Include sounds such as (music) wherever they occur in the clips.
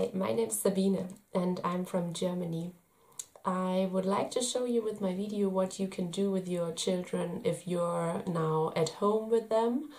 Hi, my name is Sabine and I'm from Germany. I would like to show you with my video what you can do with your children if you're now at home with them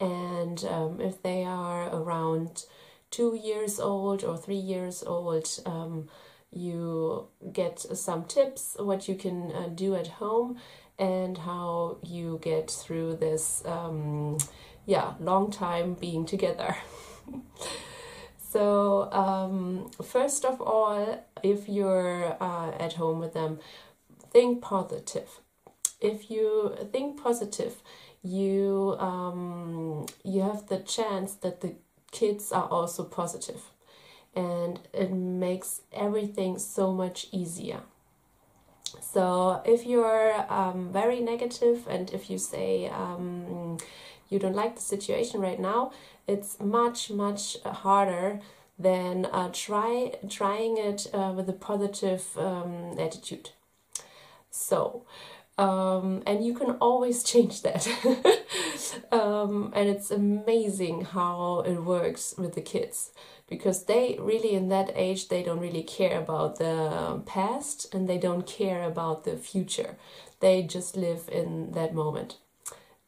and um, if they are around two years old or three years old. Um, you get some tips what you can uh, do at home and how you get through this um, yeah long time being together (laughs) So, um, first of all, if you're uh, at home with them, think positive. If you think positive, you um, you have the chance that the kids are also positive, and it makes everything so much easier. So, if you're um, very negative and if you say um, you don't like the situation right now, it's much much harder than uh, try trying it uh, with a positive um, attitude. So, um, and you can always (laughs) change that. (laughs) um, and it's amazing how it works with the kids because they really, in that age, they don't really care about the past and they don't care about the future. They just live in that moment.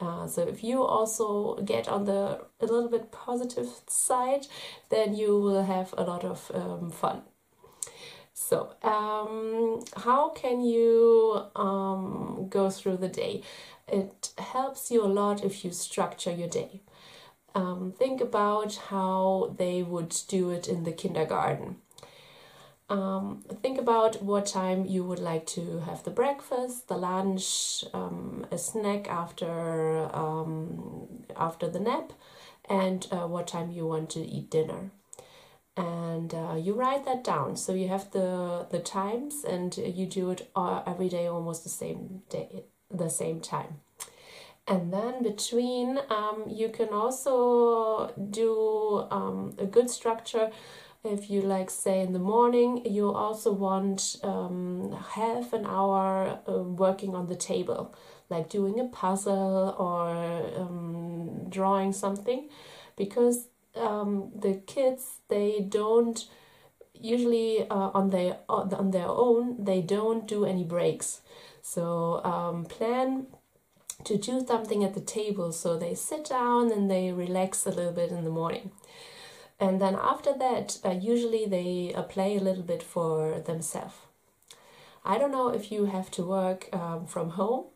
Uh, so if you also get on the a little bit positive side, then you will have a lot of um, fun. So um, how can you um, go through the day? It helps you a lot if you structure your day. Um, think about how they would do it in the kindergarten. Um, think about what time you would like to have the breakfast, the lunch, um, a snack after um, after the nap, and uh, what time you want to eat dinner. And uh, you write that down. So you have the the times, and you do it uh, every day, almost the same day, the same time. And then between, um, you can also do um, a good structure if you like say in the morning you also want um, half an hour uh, working on the table like doing a puzzle or um, drawing something because um, the kids they don't usually uh, on their on their own they don't do any breaks. So um, plan to do something at the table. So they sit down and they relax a little bit in the morning and then after that, uh, usually they uh, play a little bit for themselves. I don't know if you have to work um, from home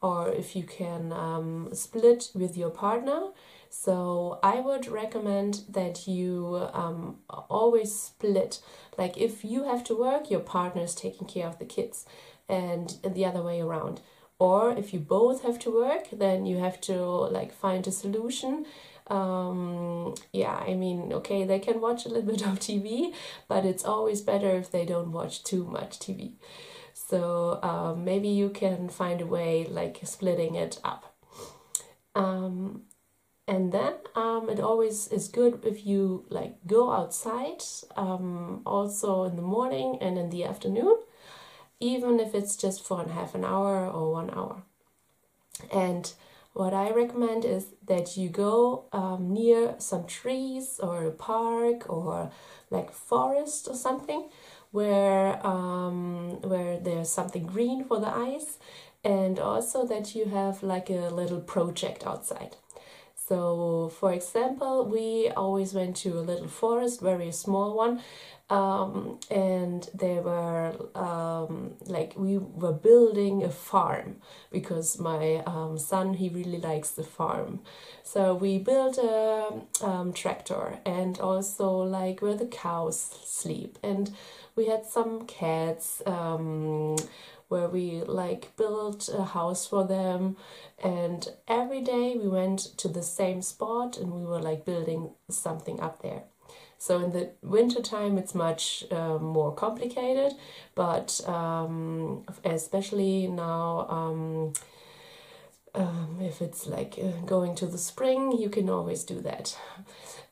or if you can um, split with your partner. So I would recommend that you um, always split. Like if you have to work, your partner is taking care of the kids, and the other way around. Or if you both have to work, then you have to like find a solution um, yeah, I mean, okay, they can watch a little bit of TV, but it's always better if they don't watch too much TV. So um, maybe you can find a way like splitting it up. Um, and then um, it always is good if you like go outside um, also in the morning and in the afternoon, even if it's just for half an hour or one hour. And what I recommend is that you go um, near some trees or a park or like forest or something where um, where there's something green for the eyes and also that you have like a little project outside. So, for example, we always went to a little forest, very small one, um, and they were um, like we were building a farm because my um, son he really likes the farm. So we built a um, tractor and also like where the cows sleep. And we had some cats um, where we like built a house for them and every day we went to the same spot and we were like building something up there so in the winter time, it's much uh, more complicated, but um, especially now, um, um, if it's like uh, going to the spring, you can always do that.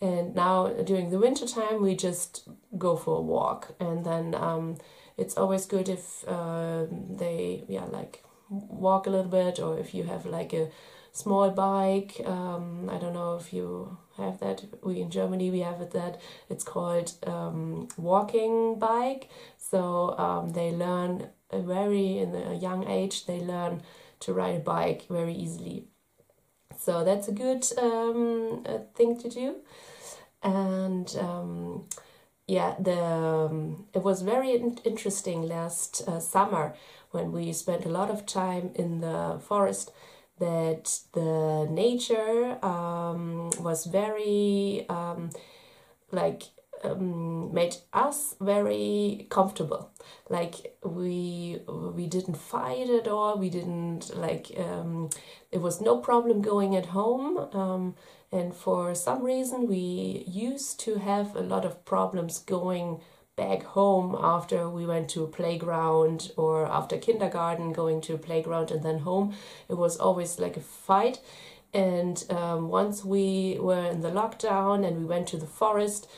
And now during the winter time, we just go for a walk, and then um, it's always good if uh, they yeah like walk a little bit, or if you have like a small bike. Um, I don't know if you have that. We in Germany we have it that it's called um, walking bike. So um, they learn a very in a young age they learn to ride a bike very easily. So that's a good um, thing to do, and um, yeah, the um, it was very in- interesting last uh, summer when we spent a lot of time in the forest. That the nature um, was very um, like um, made us very comfortable. Like we we didn't fight at all. We didn't like um, it was no problem going at home. Um, and for some reason, we used to have a lot of problems going back home after we went to a playground or after kindergarten, going to a playground and then home. It was always like a fight. And um, once we were in the lockdown and we went to the forest,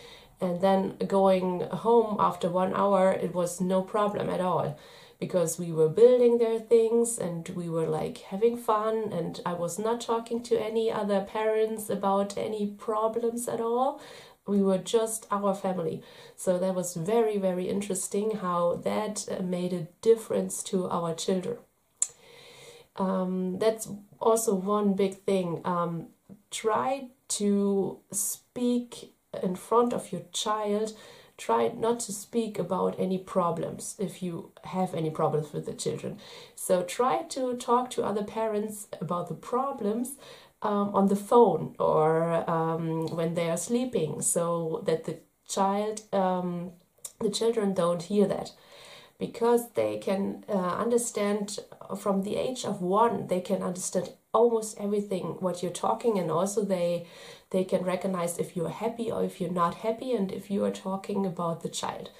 and then going home after one hour, it was no problem at all because we were building their things and we were like having fun and I was not talking to any other parents about any problems at all. We were just our family. So that was very, very interesting how that uh, made a difference to our children. Um, that's also one big thing. Um, try to speak in front of your child try not to speak about any problems if you have any problems with the children. So try to talk to other parents about the problems um, on the phone or um, when they are sleeping so that the child, um, the children don't hear that because they can uh, understand from the age of one they can understand almost everything what you're talking and also they they can recognize if you're happy or if you're not happy and if you are talking about the child.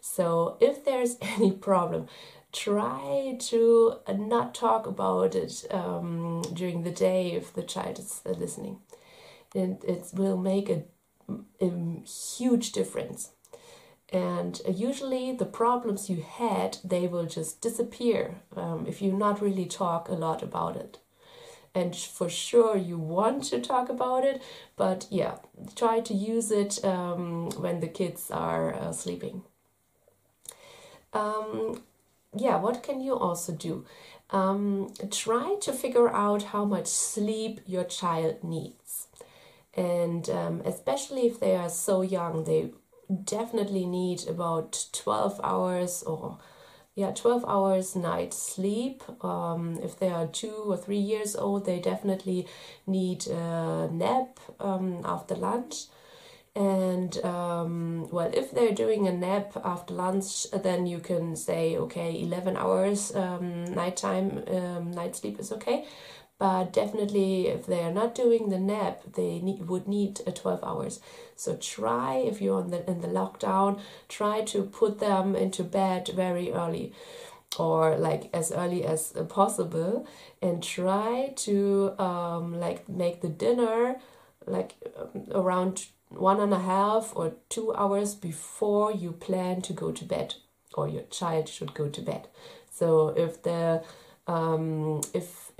So if there's (laughs) any problem try to not talk about it um, during the day if the child is listening. And it will make a, a huge difference. And usually the problems you had they will just disappear um, if you not really talk a lot about it and for sure you want to talk about it but yeah try to use it um, when the kids are uh, sleeping. Um, yeah what can you also do? Um, try to figure out how much sleep your child needs. And um, especially if they are so young they definitely need about 12 hours or yeah 12 hours night sleep. Um, if they are two or three years old they definitely need a nap um, after lunch. And um, well if they're doing a nap after lunch then you can say okay 11 hours um, nighttime um, night sleep is okay but definitely if they are not doing the nap they need, would need a 12 hours. So try if you're on the, in the lockdown try to put them into bed very early or like as early as possible and try to um, like make the dinner like um, around one and a half or two hours before you plan to go to bed or your child should go to bed. So if the um, if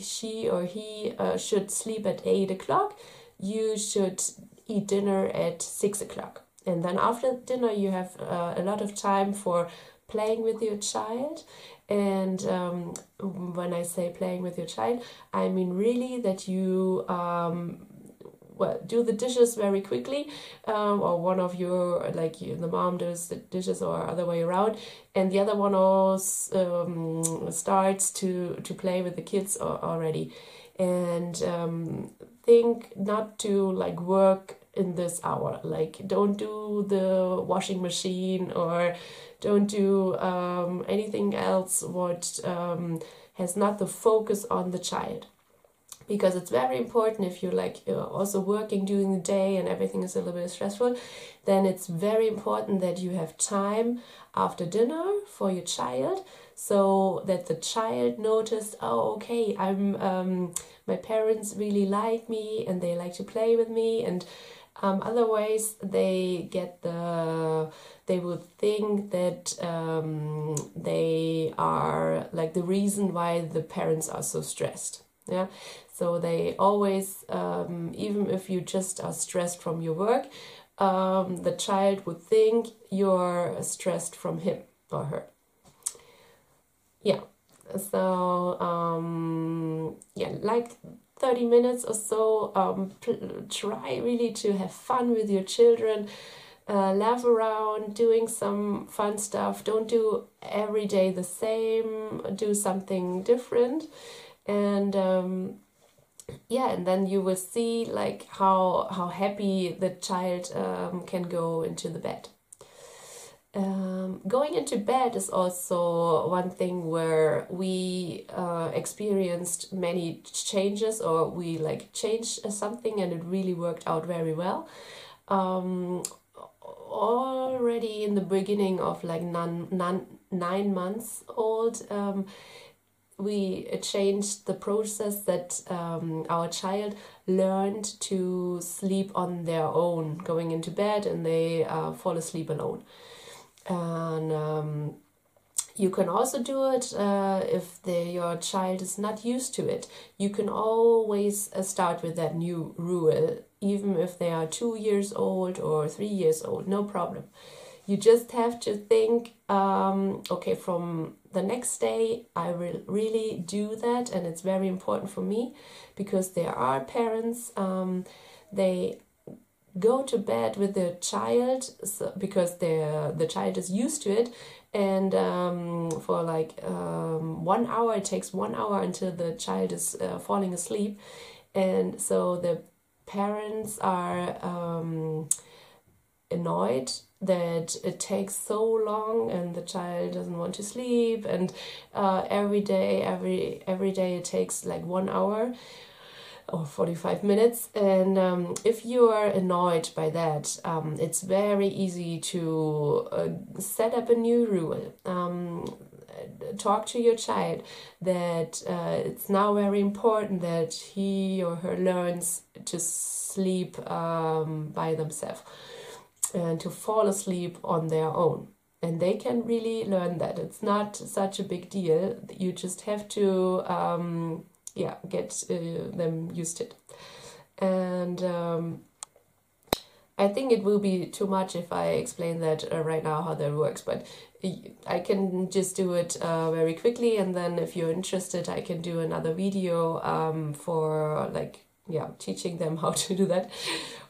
she or he uh, should sleep at 8 o'clock, you should eat dinner at 6 o'clock. And then after dinner, you have uh, a lot of time for playing with your child. And um, when I say playing with your child, I mean really that you um, well do the dishes very quickly um, or one of your like you, the mom does the dishes or other way around and the other one also um, starts to to play with the kids already. And um, think not to like work in this hour. Like don't do the washing machine or don't do um, anything else what um, has not the focus on the child because it's very important if you're like you're also working during the day and everything is a little bit stressful then it's very important that you have time after dinner for your child so that the child noticed oh okay i'm um, my parents really like me and they like to play with me and um, otherwise they get the they would think that um, they are like the reason why the parents are so stressed yeah So they always, um, even if you just are stressed from your work, um, the child would think you're stressed from him or her. Yeah. So um, yeah, like 30 minutes or so. Um, try really to have fun with your children. Uh, laugh around, doing some fun stuff. Don't do every day the same. Do something different, and um, yeah, and then you will see like how how happy the child um, can go into the bed. Um, going into bed is also one thing where we uh, experienced many changes or we like changed something and it really worked out very well. Um, already in the beginning of like nine, nine, nine months old, um, we changed the process that um, our child learned to sleep on their own, going into bed and they uh, fall asleep alone and um, you can also do it uh, if your child is not used to it. You can always uh, start with that new rule, even if they are two years old or three years old, no problem. You just have to think, um, okay, from the next day, I will really do that, and it's very important for me because there are parents, um, they go to bed with the child so, because the the child is used to it and um, for like um, one hour it takes one hour until the child is uh, falling asleep. And so the parents are um, annoyed that it takes so long and the child doesn't want to sleep and uh, every day every every day it takes like one hour or 45 minutes. And um, if you are annoyed by that, um, it's very easy to uh, set up a new rule. Um, talk to your child that uh, it's now very important that he or her learns to sleep um, by themselves and to fall asleep on their own. And they can really learn that. It's not such a big deal. You just have to um, yeah get uh, them used to it. And um, I think it will be too much if I explain that uh, right now how that works, but I can just do it uh, very quickly, and then if you're interested, I can do another video um, for like yeah teaching them (laughs) how to do that.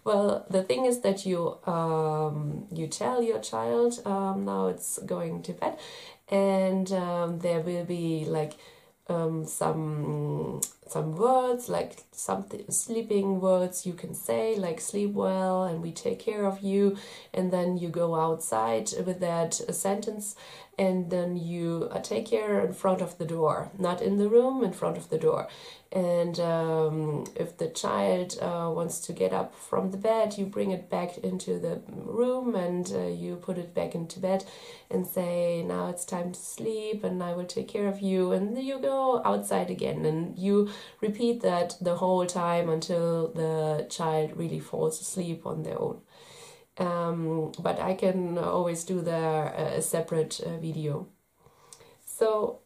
Well, the thing is that you um, you tell your child um, now it's going to bed, and um, there will be like um, some some words like something sleeping words you can say like sleep well and we take care of you and then you go outside with that sentence and then you uh, take care in front of the door not in the room in front of the door. And um, if the child uh, wants to get up from the bed you bring it back into the room and uh, you put it back into bed and say now it's time to sleep and i will take care of you. And you go outside again and you repeat that the whole time until the child really falls asleep on their own um, but i can always do the uh, a separate uh, video. So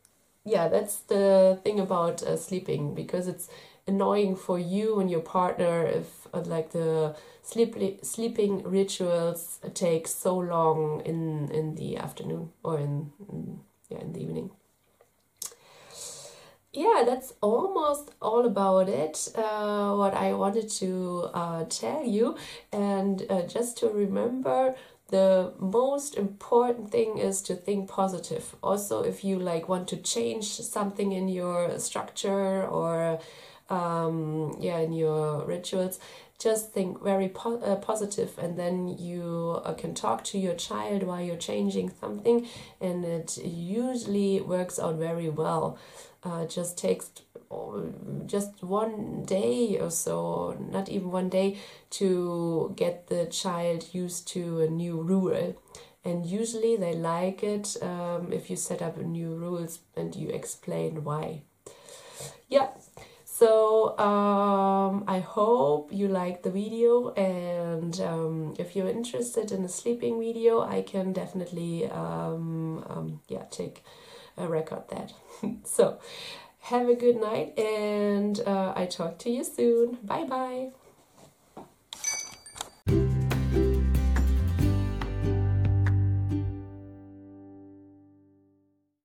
yeah, that's the thing about uh, sleeping because it's annoying for you and your partner if like the sleep sleeping rituals take so long in in the afternoon or in, in yeah in the evening yeah that's almost all about it uh, what i wanted to uh, tell you. And uh, just to remember the most important thing is to think positive. Also if you like want to change something in your structure or um, yeah in your rituals just think very po- uh, positive. And then you uh, can talk to your child while you're changing something and it usually works out very well uh, just takes just one day or so, not even one day, to get the child used to a new rule. And usually they like it um, if you set up new rules and you explain why. Yeah, so um, I hope you liked the video, and um, if you're interested in a sleeping video, I can definitely um, um yeah take record that. (laughs) so Have a good night, and uh, I talk to you soon. Bye bye.